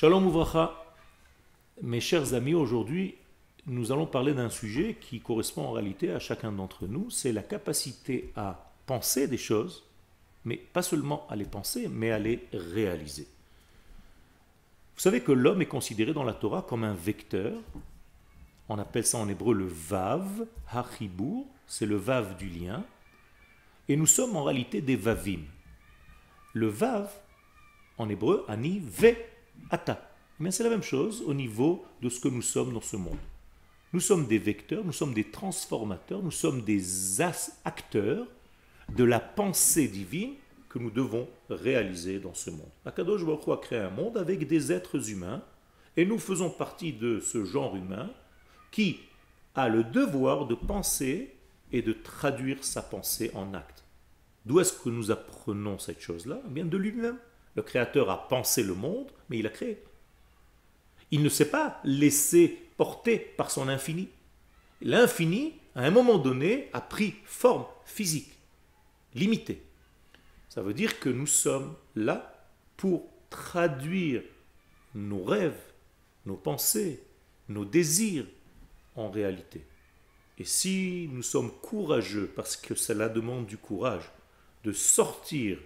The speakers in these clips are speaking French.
Shalom Ouvracha. Mes chers amis, aujourd'hui, nous allons parler d'un sujet qui correspond en réalité à chacun d'entre nous, c'est la capacité à penser des choses, mais pas seulement à les penser, mais à les réaliser. Vous savez que l'homme est considéré dans la Torah comme un vecteur. On appelle ça en hébreu le vav, hachibur, c'est le vav du lien. Et nous sommes en réalité des vavim. Le vav, en hébreu, ani ve ata. Mais c'est la même chose au niveau de ce que nous sommes dans ce monde. Nous sommes des vecteurs, nous sommes des transformateurs, nous sommes des acteurs de la pensée divine que nous devons réaliser dans ce monde. Akadosh Baruch a créé un monde avec des êtres humains et nous faisons partie de ce genre humain qui a le devoir de penser et de traduire sa pensée en acte. D'où est-ce que nous apprenons cette chose-là? Eh Bien de lui-même. Le Créateur a pensé le monde, mais il a créé. Il ne s'est pas laissé porter par son infini. L'infini, à un moment donné, a pris forme physique, limitée. Ça veut dire que nous sommes là pour traduire nos rêves, nos pensées, nos désirs en réalité. Et si nous sommes courageux, parce que cela demande du courage, de sortir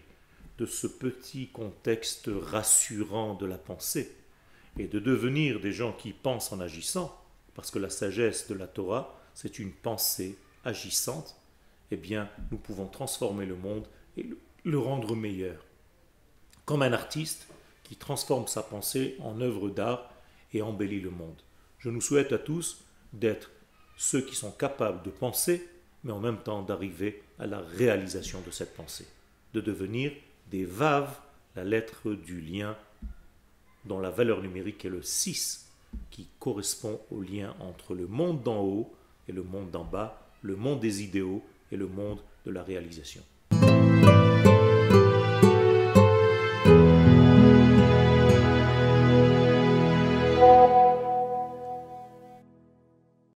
de ce petit contexte rassurant de la pensée et de devenir des gens qui pensent en agissant, parce que la sagesse de la Torah, c'est une pensée agissante, eh bien, nous pouvons transformer le monde et le rendre meilleur. Comme un artiste qui transforme sa pensée en œuvre d'art et embellit le monde. Je nous souhaite à tous d'être ceux qui sont capables de penser, mais en même temps d'arriver à la réalisation de cette pensée, de devenir des vaves, la lettre du lien dont la valeur numérique est le 6, qui correspond au lien entre le monde d'en haut et le monde d'en bas, le monde des idéaux et le monde de la réalisation.